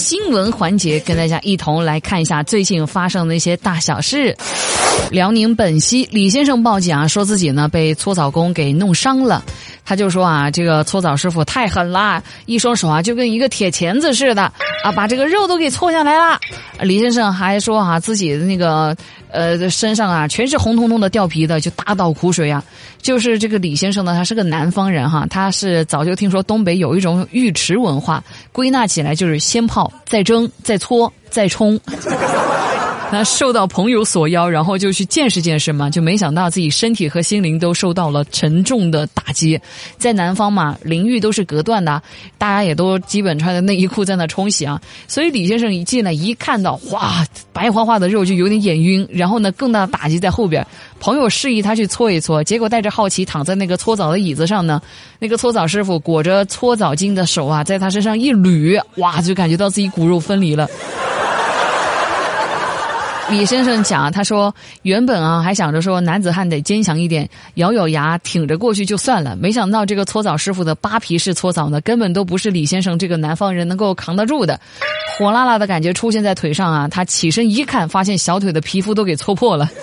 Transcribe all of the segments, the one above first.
新闻环节，跟大家一同来看一下最近发生的一些大小事。辽宁本溪李先生报警啊，说自己呢被搓澡工给弄伤了。他就说啊，这个搓澡师傅太狠了，一双手啊就跟一个铁钳子似的啊，把这个肉都给搓下来了。李先生还说啊，自己的那个呃身上啊全是红彤彤的掉皮的，就大倒苦水啊。就是这个李先生呢，他是个南方人哈，他是早就听说东北有一种浴池文化，归纳起来就是先泡再蒸再搓再冲。他受到朋友所邀，然后就去见识见识嘛，就没想到自己身体和心灵都受到了沉重的打击。在南方嘛，淋浴都是隔断的，大家也都基本穿着内衣裤在那冲洗啊。所以李先生一进来一看到，哇，白花花的肉就有点眼晕。然后呢，更大的打击在后边。朋友示意他去搓一搓，结果带着好奇躺在那个搓澡的椅子上呢，那个搓澡师傅裹着搓澡巾的手啊，在他身上一捋，哇，就感觉到自己骨肉分离了。李先生讲，他说原本啊还想着说男子汉得坚强一点，咬咬牙挺着过去就算了。没想到这个搓澡师傅的扒皮式搓澡呢，根本都不是李先生这个南方人能够扛得住的。火辣辣的感觉出现在腿上啊，他起身一看，发现小腿的皮肤都给搓破了。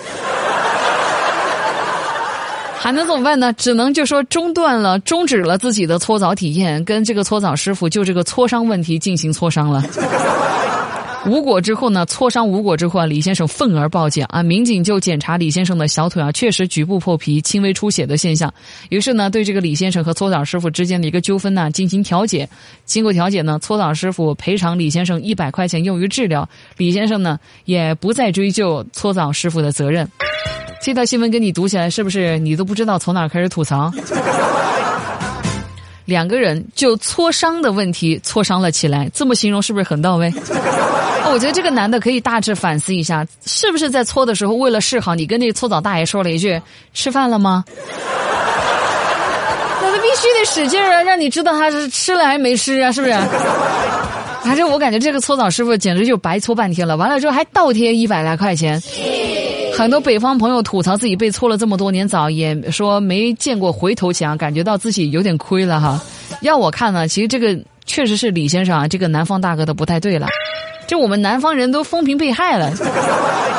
还能怎么办呢？只能就说中断了，终止了自己的搓澡体验，跟这个搓澡师傅就这个搓伤问题进行磋商了。无果之后呢？挫伤无果之后啊，李先生愤而报警啊！民警就检查李先生的小腿啊，确实局部破皮、轻微出血的现象。于是呢，对这个李先生和搓澡师傅之间的一个纠纷呢进行调解。经过调解呢，搓澡师傅赔偿李先生一百块钱用于治疗，李先生呢也不再追究搓澡师傅的责任。这条新闻跟你读起来是不是你都不知道从哪开始吐槽？两个人就磋商的问题磋商了起来，这么形容是不是很到位？我觉得这个男的可以大致反思一下，是不是在搓的时候为了示好，你跟那个搓澡大爷说了一句“吃饭了吗？” 那他必须得使劲啊，让你知道他是吃了还是没吃啊，是不是？反正我感觉这个搓澡师傅简直就白搓半天了，完了之后还倒贴一百来块钱。很多北方朋友吐槽自己被搓了这么多年澡，也说没见过回头墙，感觉到自己有点亏了哈。要我看呢，其实这个确实是李先生啊，这个南方大哥的不太对了。这我们南方人都风评被害了，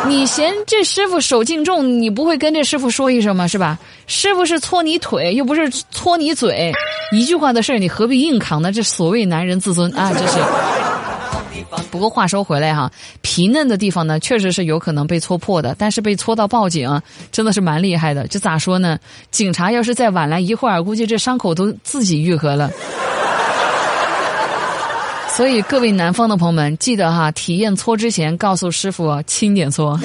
你嫌这师傅手劲重，你不会跟这师傅说一声吗？是吧？师傅是搓你腿，又不是搓你嘴，一句话的事儿，你何必硬扛呢？这所谓男人自尊啊，这是。不过话说回来哈，皮嫩的地方呢，确实是有可能被戳破的。但是被戳到报警，真的是蛮厉害的。这咋说呢？警察要是再晚来一会儿，估计这伤口都自己愈合了。所以各位南方的朋友们，记得哈，体验搓之前告诉师傅轻点搓。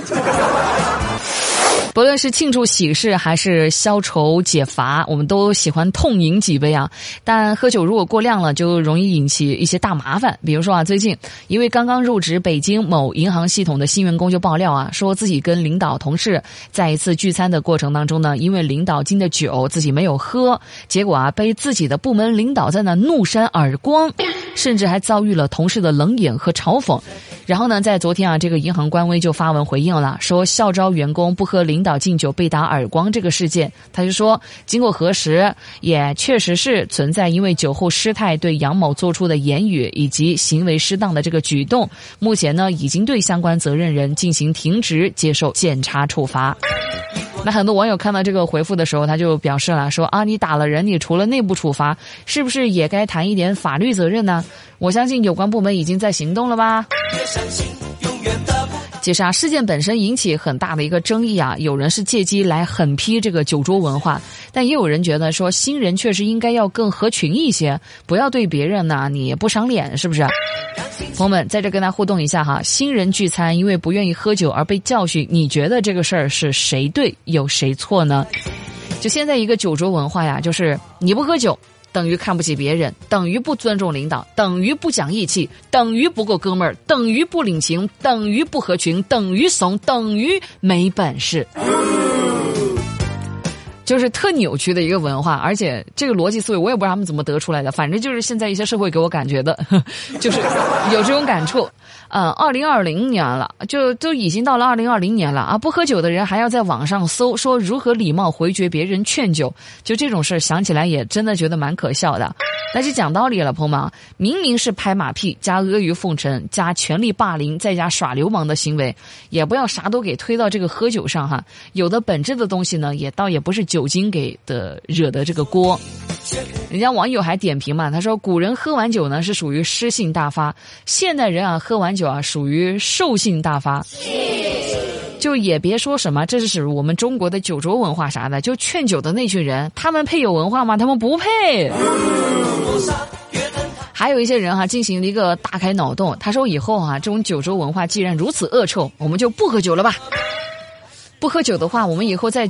不论是庆祝喜事还是消愁解乏，我们都喜欢痛饮几杯啊。但喝酒如果过量了，就容易引起一些大麻烦。比如说啊，最近一位刚刚入职北京某银行系统的新员工就爆料啊，说自己跟领导同事在一次聚餐的过程当中呢，因为领导敬的酒自己没有喝，结果啊被自己的部门领导在那怒扇耳光，甚至还遭遇了同事的冷眼和嘲讽。然后呢，在昨天啊，这个银行官微就发文回应了，说校招员工不喝领导敬酒被打耳光这个事件，他就说，经过核实，也确实是存在因为酒后失态对杨某做出的言语以及行为失当的这个举动，目前呢，已经对相关责任人进行停职，接受检查处罚。那很多网友看到这个回复的时候，他就表示了说啊，你打了人，你除了内部处罚，是不是也该谈一点法律责任呢？我相信有关部门已经在行动了吧。其实啊，事件本身引起很大的一个争议啊，有人是借机来狠批这个酒桌文化，但也有人觉得说新人确实应该要更合群一些，不要对别人呢你不赏脸，是不是？朋友们在这跟大家互动一下哈，新人聚餐因为不愿意喝酒而被教训，你觉得这个事儿是谁对有谁错呢？就现在一个酒桌文化呀，就是你不喝酒。等于看不起别人，等于不尊重领导，等于不讲义气，等于不够哥们儿，等于不领情，等于不合群，等于怂，等于没本事。就是特扭曲的一个文化，而且这个逻辑思维我也不知道他们怎么得出来的，反正就是现在一些社会给我感觉的，就是有这种感触。嗯，二零二零年了，就都已经到了二零二零年了啊！不喝酒的人还要在网上搜说如何礼貌回绝别人劝酒，就这种事儿想起来也真的觉得蛮可笑的。那就讲道理了，朋友们，明明是拍马屁加阿谀奉承加权力霸凌再加耍流氓的行为，也不要啥都给推到这个喝酒上哈。有的本质的东西呢，也倒也不是酒精给的惹的这个锅。人家网友还点评嘛，他说古人喝完酒呢是属于诗性大发，现代人啊喝完酒啊属于兽性大发。就也别说什么，这是属于我们中国的酒桌文化啥的，就劝酒的那群人，他们配有文化吗？他们不配。还有一些人哈进行了一个大开脑洞，他说以后啊这种酒桌文化既然如此恶臭，我们就不喝酒了吧。不喝酒的话，我们以后再。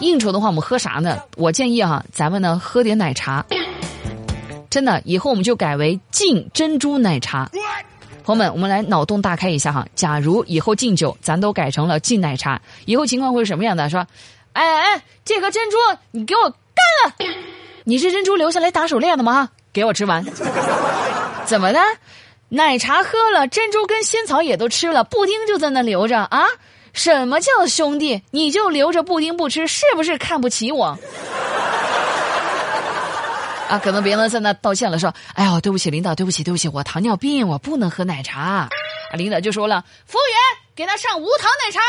应酬的话，我们喝啥呢？我建议哈，咱们呢喝点奶茶。真的，以后我们就改为敬珍珠奶茶。朋友们，我们来脑洞大开一下哈。假如以后敬酒，咱都改成了敬奶茶，以后情况会是什么样的？说，哎哎，这个珍珠你给我干了！你是珍珠留下来打手链的吗？给我吃完。怎么的？奶茶喝了，珍珠跟仙草也都吃了，布丁就在那留着啊？什么叫兄弟？你就留着布丁不吃，是不是看不起我？啊，可能别人在那道歉了，说：“哎呦，对不起，领导，对不起，对不起，我糖尿病，我不能喝奶茶。”啊，领导就说了：“服务员，给他上无糖奶茶。”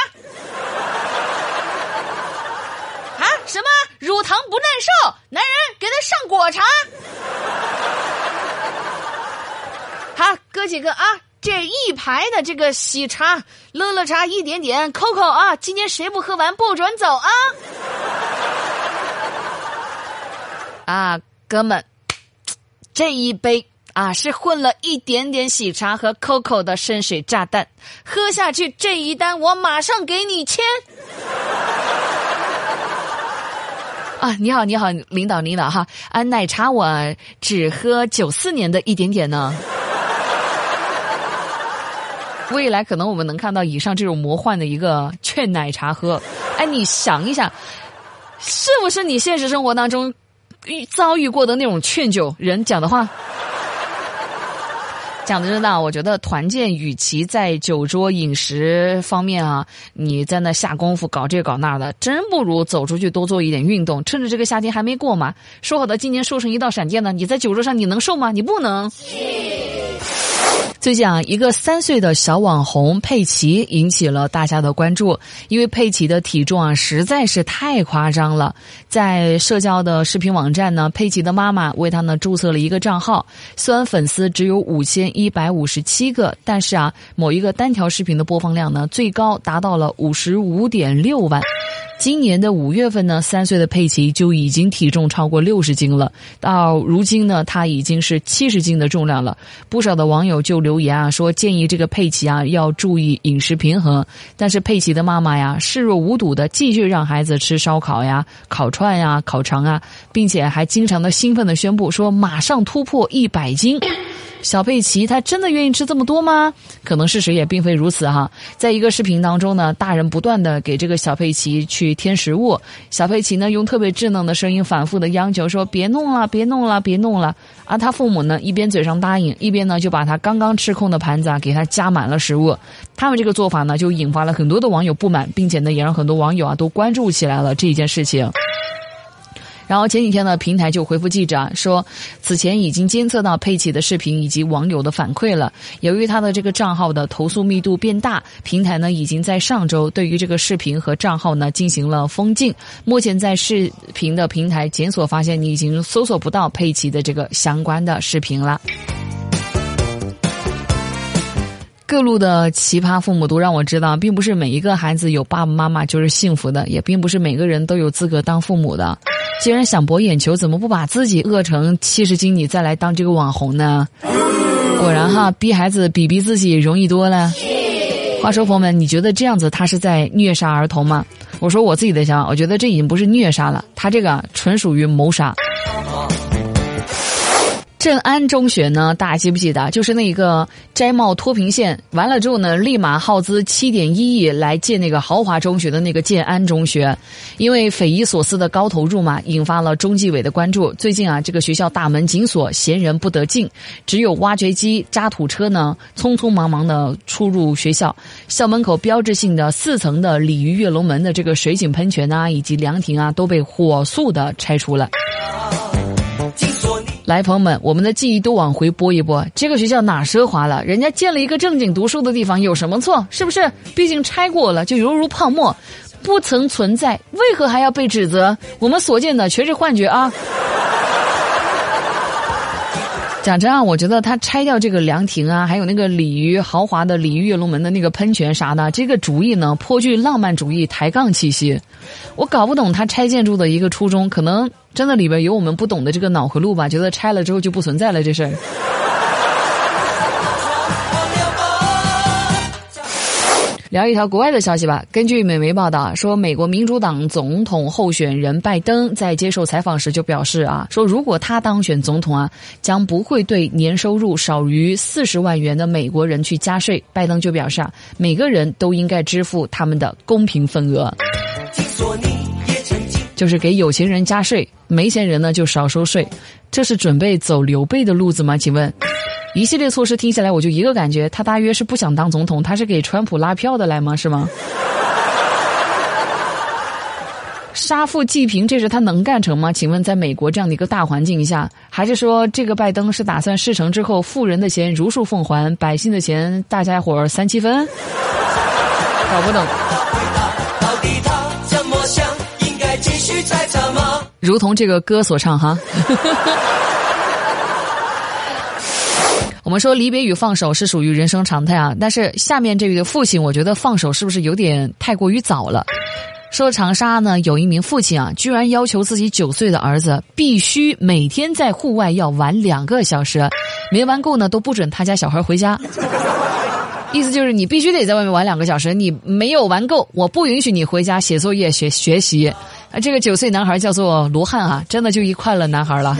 啊，什么乳糖不耐受？男人给他上果茶。好，哥几个啊。这一排的这个喜茶、乐乐茶一点点，COCO 啊，今天谁不喝完不准走啊！啊，哥们，这一杯啊是混了一点点喜茶和 COCO 的深水炸弹，喝下去这一单我马上给你签。啊，你好，你好，领导，领导哈，啊，奶茶我只喝九四年的一点点呢。未来可能我们能看到以上这种魔幻的一个劝奶茶喝，哎，你想一想，是不是你现实生活当中遇遭遇过的那种劝酒人讲的话？讲的真的，我觉得团建与其在酒桌饮食方面啊，你在那下功夫搞这搞那的，真不如走出去多做一点运动。趁着这个夏天还没过嘛，说好的今年瘦成一道闪电呢？你在酒桌上你能瘦吗？你不能。最近啊，一个三岁的小网红佩奇引起了大家的关注，因为佩奇的体重啊实在是太夸张了。在社交的视频网站呢，佩奇的妈妈为他呢注册了一个账号，虽然粉丝只有五千一百五十七个，但是啊，某一个单条视频的播放量呢最高达到了五十五点六万。今年的五月份呢，三岁的佩奇就已经体重超过六十斤了。到如今呢，他已经是七十斤的重量了。不少的网友就留言啊，说建议这个佩奇啊要注意饮食平衡。但是佩奇的妈妈呀视若无睹的继续让孩子吃烧烤呀、烤串呀、烤肠啊，并且还经常的兴奋的宣布说马上突破一百斤。小佩奇他真的愿意吃这么多吗？可能事实也并非如此哈。在一个视频当中呢，大人不断的给这个小佩奇去添食物，小佩奇呢用特别稚嫩的声音反复的央求说：“别弄了，别弄了，别弄了。”而他父母呢一边嘴上答应，一边呢就把他刚刚吃空的盘子啊给他加满了食物。他们这个做法呢就引发了很多的网友不满，并且呢也让很多网友啊都关注起来了这一件事情。然后前几天呢，平台就回复记者说，此前已经监测到佩奇的视频以及网友的反馈了。由于他的这个账号的投诉密度变大，平台呢已经在上周对于这个视频和账号呢进行了封禁。目前在视频的平台检索发现，你已经搜索不到佩奇的这个相关的视频了。各路的奇葩父母都让我知道，并不是每一个孩子有爸爸妈妈就是幸福的，也并不是每个人都有资格当父母的。既然想博眼球，怎么不把自己饿成七十斤，你再来当这个网红呢？果然哈，逼孩子比逼自己容易多了。话说，朋友们，你觉得这样子他是在虐杀儿童吗？我说我自己的想法，我觉得这已经不是虐杀了，他这个纯属于谋杀。镇安中学呢，大家记不记得？就是那个摘帽脱贫县完了之后呢，立马耗资七点一亿来建那个豪华中学的那个建安中学，因为匪夷所思的高投入嘛，引发了中纪委的关注。最近啊，这个学校大门紧锁，闲人不得进，只有挖掘机、渣土车呢，匆匆忙忙的出入学校。校门口标志性的四层的鲤鱼跃龙门的这个水景喷泉啊，以及凉亭啊，都被火速的拆除了。来，朋友们，我们的记忆都往回拨一拨。这个学校哪奢华了？人家建了一个正经读书的地方，有什么错？是不是？毕竟拆过了，就犹如泡沫，不曾存在，为何还要被指责？我们所见的全是幻觉啊！讲真啊，我觉得他拆掉这个凉亭啊，还有那个鲤鱼豪华的鲤鱼跃龙门的那个喷泉啥的，这个主意呢颇具浪漫主义抬杠气息。我搞不懂他拆建筑的一个初衷，可能。真的里边有我们不懂的这个脑回路吧？觉得拆了之后就不存在了这事儿。聊一条国外的消息吧。根据美媒报道说，美国民主党总统候选人拜登在接受采访时就表示啊，说如果他当选总统啊，将不会对年收入少于四十万元的美国人去加税。拜登就表示啊，每个人都应该支付他们的公平份额。就是给有钱人加税，没钱人呢就少收税，这是准备走刘备的路子吗？请问，一系列措施听下来我就一个感觉，他大约是不想当总统，他是给川普拉票的来吗？是吗？杀富济贫，这是他能干成吗？请问，在美国这样的一个大环境下，还是说这个拜登是打算事成之后，富人的钱如数奉还，百姓的钱大家伙儿三七分？搞不懂。如同这个歌所唱哈，我们说离别与放手是属于人生常态啊，但是下面这位的父亲，我觉得放手是不是有点太过于早了？说长沙呢有一名父亲啊，居然要求自己九岁的儿子必须每天在户外要玩两个小时，没玩够呢都不准他家小孩回家。意思就是你必须得在外面玩两个小时，你没有玩够，我不允许你回家写作业、学学习。啊，这个九岁男孩叫做罗汉啊，真的就一快乐男孩了。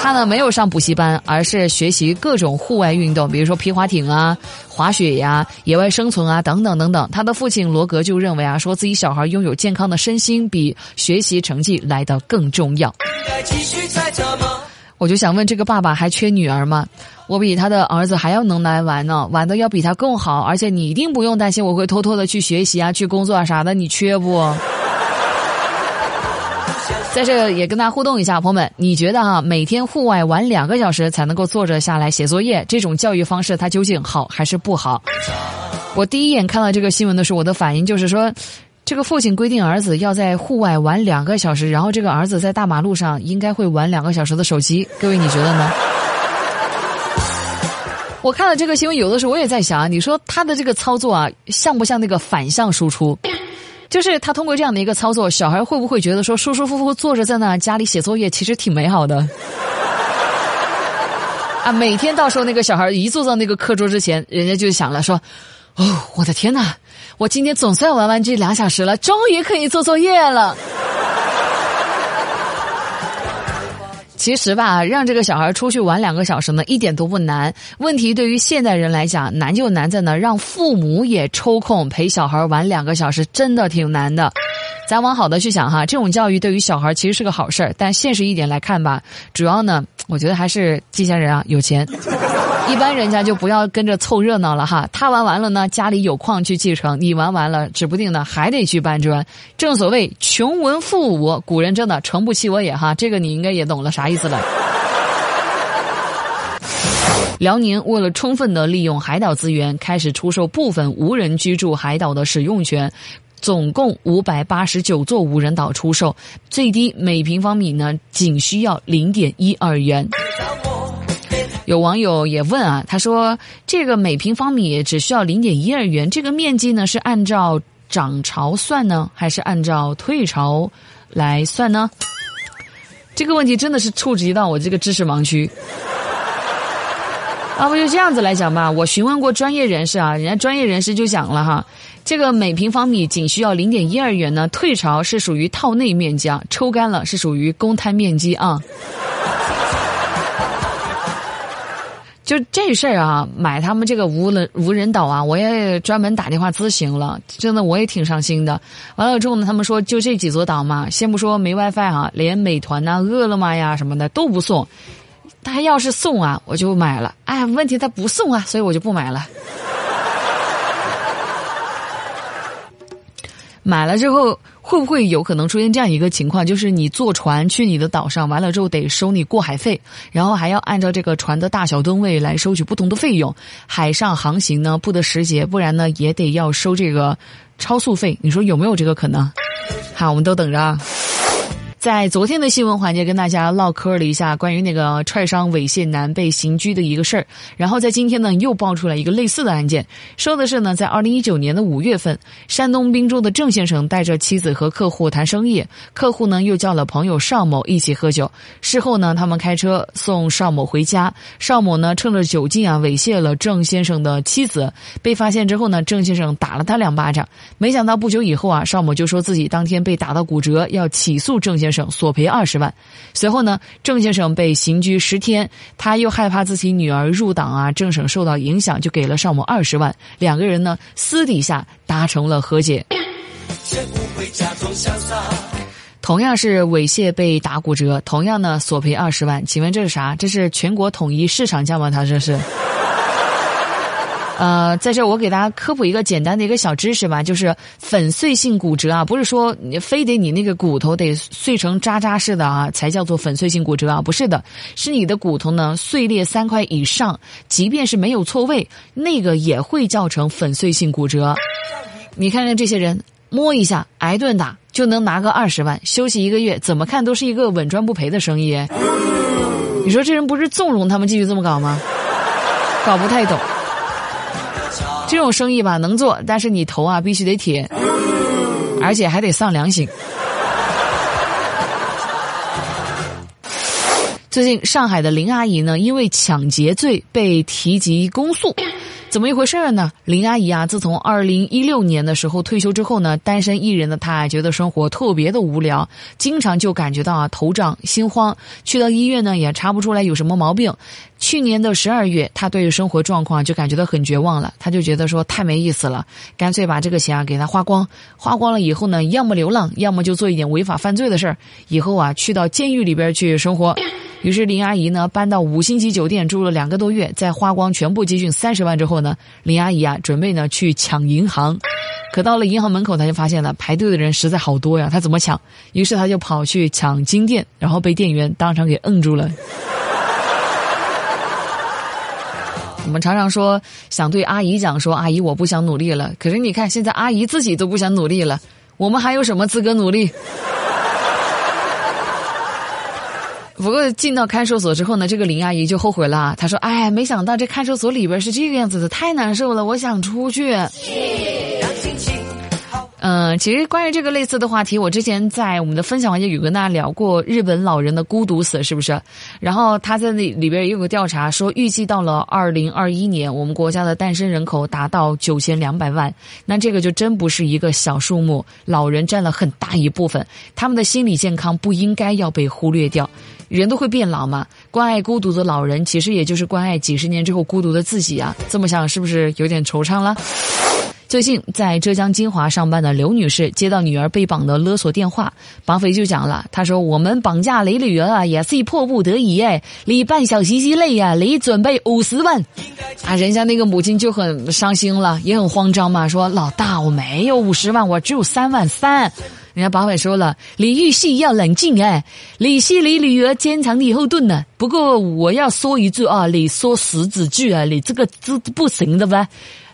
他呢没有上补习班，而是学习各种户外运动，比如说皮划艇啊、滑雪呀、野外生存啊等等等等。他的父亲罗格就认为啊，说自己小孩拥有健康的身心比学习成绩来得更重要。我就想问这个爸爸还缺女儿吗？我比他的儿子还要能来玩呢，玩的要比他更好，而且你一定不用担心我会偷偷的去学习啊、去工作啊啥的，你缺不？在这也跟大家互动一下，朋友们，你觉得哈，每天户外玩两个小时才能够坐着下来写作业，这种教育方式它究竟好还是不好？我第一眼看到这个新闻的时候，我的反应就是说，这个父亲规定儿子要在户外玩两个小时，然后这个儿子在大马路上应该会玩两个小时的手机，各位你觉得呢？我看了这个新闻，有的时候我也在想，你说他的这个操作啊，像不像那个反向输出？就是他通过这样的一个操作，小孩会不会觉得说舒舒服服坐着在那家里写作业，其实挺美好的？啊，每天到时候那个小孩一坐到那个课桌之前，人家就想了说：“哦，我的天哪，我今天总算玩完这两小时了，终于可以做作业了。”其实吧，让这个小孩出去玩两个小时呢，一点都不难。问题对于现代人来讲，难就难在呢，让父母也抽空陪小孩玩两个小时，真的挺难的。咱往好的去想哈，这种教育对于小孩其实是个好事儿。但现实一点来看吧，主要呢，我觉得还是这些人啊有钱。一般人家就不要跟着凑热闹了哈。他玩完了呢，家里有矿去继承；你玩完了，指不定呢还得去搬砖。正所谓穷文富武，古人真的诚不欺我也哈。这个你应该也懂了啥意思了。辽宁为了充分的利用海岛资源，开始出售部分无人居住海岛的使用权，总共五百八十九座无人岛出售，最低每平方米呢仅需要零点一二元。有网友也问啊，他说：“这个每平方米只需要零点一二元，这个面积呢是按照涨潮算呢，还是按照退潮来算呢？”这个问题真的是触及到我这个知识盲区。啊，不就这样子来讲吧？我询问过专业人士啊，人家专业人士就讲了哈，这个每平方米仅需要零点一二元呢，退潮是属于套内面积啊，抽干了是属于公摊面积啊。就这事儿啊，买他们这个无人无人岛啊，我也专门打电话咨询了，真的我也挺伤心的。完了之后呢，他们说就这几座岛嘛，先不说没 WiFi 啊，连美团呐、饿了么呀什么的都不送。他要是送啊，我就买了。哎，问题他不送啊，所以我就不买了。买了之后，会不会有可能出现这样一个情况，就是你坐船去你的岛上，完了之后得收你过海费，然后还要按照这个船的大小吨位来收取不同的费用。海上航行呢不得时节，不然呢也得要收这个超速费。你说有没有这个可能？好，我们都等着。在昨天的新闻环节跟大家唠嗑了一下关于那个踹伤猥亵男被刑拘的一个事儿，然后在今天呢又爆出来一个类似的案件，说的是呢在二零一九年的五月份，山东滨州的郑先生带着妻子和客户谈生意，客户呢又叫了朋友邵某一起喝酒，事后呢他们开车送邵某回家，邵某呢趁着酒劲啊猥亵了郑先生的妻子，被发现之后呢郑先生打了他两巴掌，没想到不久以后啊邵某就说自己当天被打到骨折，要起诉郑先生。先生索赔二十万，随后呢，郑先生被刑拘十天，他又害怕自己女儿入党啊，郑省受到影响，就给了邵某二十万，两个人呢私底下达成了和解。同样是猥亵被打骨折，同样呢索赔二十万，请问这是啥？这是全国统一市场价吗？他这是？呃，在这我给大家科普一个简单的一个小知识吧，就是粉碎性骨折啊，不是说你非得你那个骨头得碎成渣渣似的啊，才叫做粉碎性骨折啊，不是的，是你的骨头呢碎裂三块以上，即便是没有错位，那个也会造成粉碎性骨折。你看看这些人，摸一下挨顿打就能拿个二十万，休息一个月，怎么看都是一个稳赚不赔的生意。你说这人不是纵容他们继续这么搞吗？搞不太懂。这种生意吧能做，但是你头啊必须得铁，而且还得丧良心。最近上海的林阿姨呢，因为抢劫罪被提及公诉。怎么一回事呢？林阿姨啊，自从二零一六年的时候退休之后呢，单身一人的她觉得生活特别的无聊，经常就感觉到啊头胀心慌，去到医院呢也查不出来有什么毛病。去年的十二月，她对于生活状况就感觉到很绝望了，她就觉得说太没意思了，干脆把这个钱啊给她花光，花光了以后呢，要么流浪，要么就做一点违法犯罪的事儿，以后啊去到监狱里边去生活。于是林阿姨呢搬到五星级酒店住了两个多月，在花光全部积蓄三十万之后呢，林阿姨啊准备呢去抢银行，可到了银行门口，她就发现了排队的人实在好多呀，她怎么抢？于是她就跑去抢金店，然后被店员当场给摁住了。我们常常说想对阿姨讲说阿姨我不想努力了，可是你看现在阿姨自己都不想努力了，我们还有什么资格努力？不过进到看守所之后呢，这个林阿姨就后悔了。她说：“哎，没想到这看守所里边是这个样子的，太难受了，我想出去。”嗯，其实关于这个类似的话题，我之前在我们的分享环节有跟大家聊过日本老人的孤独死，是不是？然后他在那里边也有个调查，说预计到了二零二一年，我们国家的诞生人口达到九千两百万，那这个就真不是一个小数目，老人占了很大一部分，他们的心理健康不应该要被忽略掉。人都会变老嘛，关爱孤独的老人，其实也就是关爱几十年之后孤独的自己啊。这么想是不是有点惆怅了？最近在浙江金华上班的刘女士接到女儿被绑的勒索电话，绑匪就讲了，他说：“我们绑架雷女儿啊，也是迫不得已哎，你半小时之内呀，你准备五十万。”啊，人家那个母亲就很伤心了，也很慌张嘛，说：“老大，我没有五十万，我只有三万三。”人家绑匪说了：“李玉玺要冷静哎，李希你女儿坚强你后盾呢。不过我要说一句啊，你说十字句啊，你这个字不行的吧。”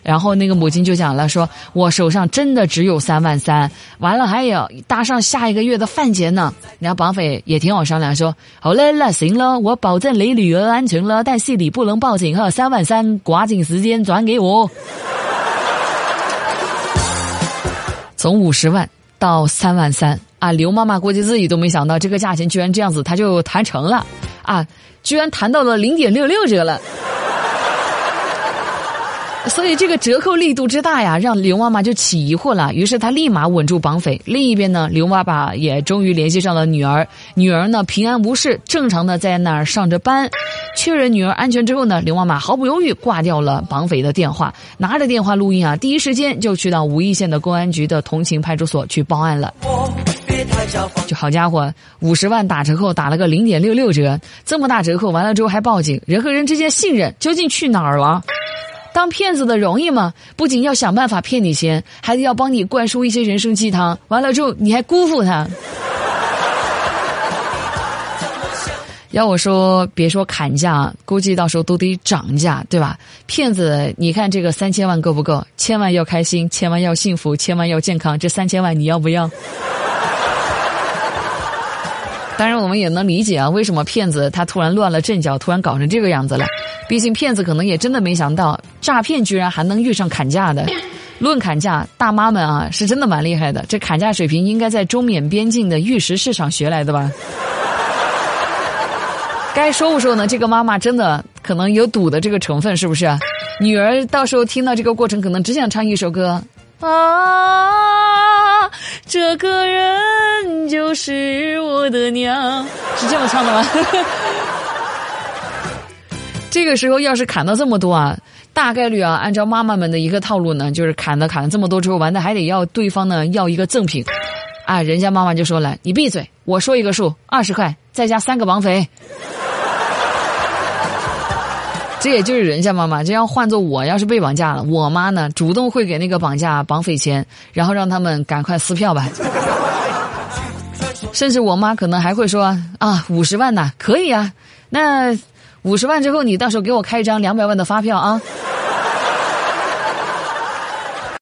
然后那个母亲就讲了，说我手上真的只有三万三，完了还有搭上下一个月的饭钱呢。然后绑匪也挺好商量，说好嘞，那行了，我保证你女儿安全了，但是你不能报警哈，三万三，抓紧时间转给我。从五十万到三万三啊，刘妈妈估计自己都没想到这个价钱居然这样子，他就谈成了啊，居然谈到了零点六六折了。所以这个折扣力度之大呀，让刘妈妈就起疑惑了。于是她立马稳住绑匪。另一边呢，刘爸爸也终于联系上了女儿。女儿呢平安无事，正常的在那儿上着班。确认女儿安全之后呢，刘妈妈毫不犹豫挂掉了绑匪的电话，拿着电话录音啊，第一时间就去到武义县的公安局的同情派出所去报案了。就好家伙，五十万打折扣打了个零点六六折，这么大折扣完了之后还报警，人和人之间信任究竟去哪儿了？当骗子的容易吗？不仅要想办法骗你钱，还得要帮你灌输一些人生鸡汤。完了之后，你还辜负他。要我说，别说砍价，估计到时候都得涨价，对吧？骗子，你看这个三千万够不够？千万要开心，千万要幸福，千万要健康。这三千万你要不要？当然，我们也能理解啊，为什么骗子他突然乱了阵脚，突然搞成这个样子了？毕竟骗子可能也真的没想到，诈骗居然还能遇上砍价的。论砍价，大妈们啊是真的蛮厉害的，这砍价水平应该在中缅边境的玉石市场学来的吧？该说不说呢？这个妈妈真的可能有赌的这个成分，是不是？女儿到时候听到这个过程，可能只想唱一首歌啊，这个人就是我的娘，是这么唱的吗？这个时候要是砍到这么多啊，大概率啊，按照妈妈们的一个套路呢，就是砍了砍了这么多之后，完了还得要对方呢要一个赠品，啊，人家妈妈就说了，你闭嘴，我说一个数，二十块，再加三个绑匪。这也就是人家妈妈，这要换做我要是被绑架了，我妈呢主动会给那个绑架绑匪钱，然后让他们赶快撕票吧。甚至我妈可能还会说啊，五十万呢，可以啊，那。五十万之后，你到时候给我开一张两百万的发票啊！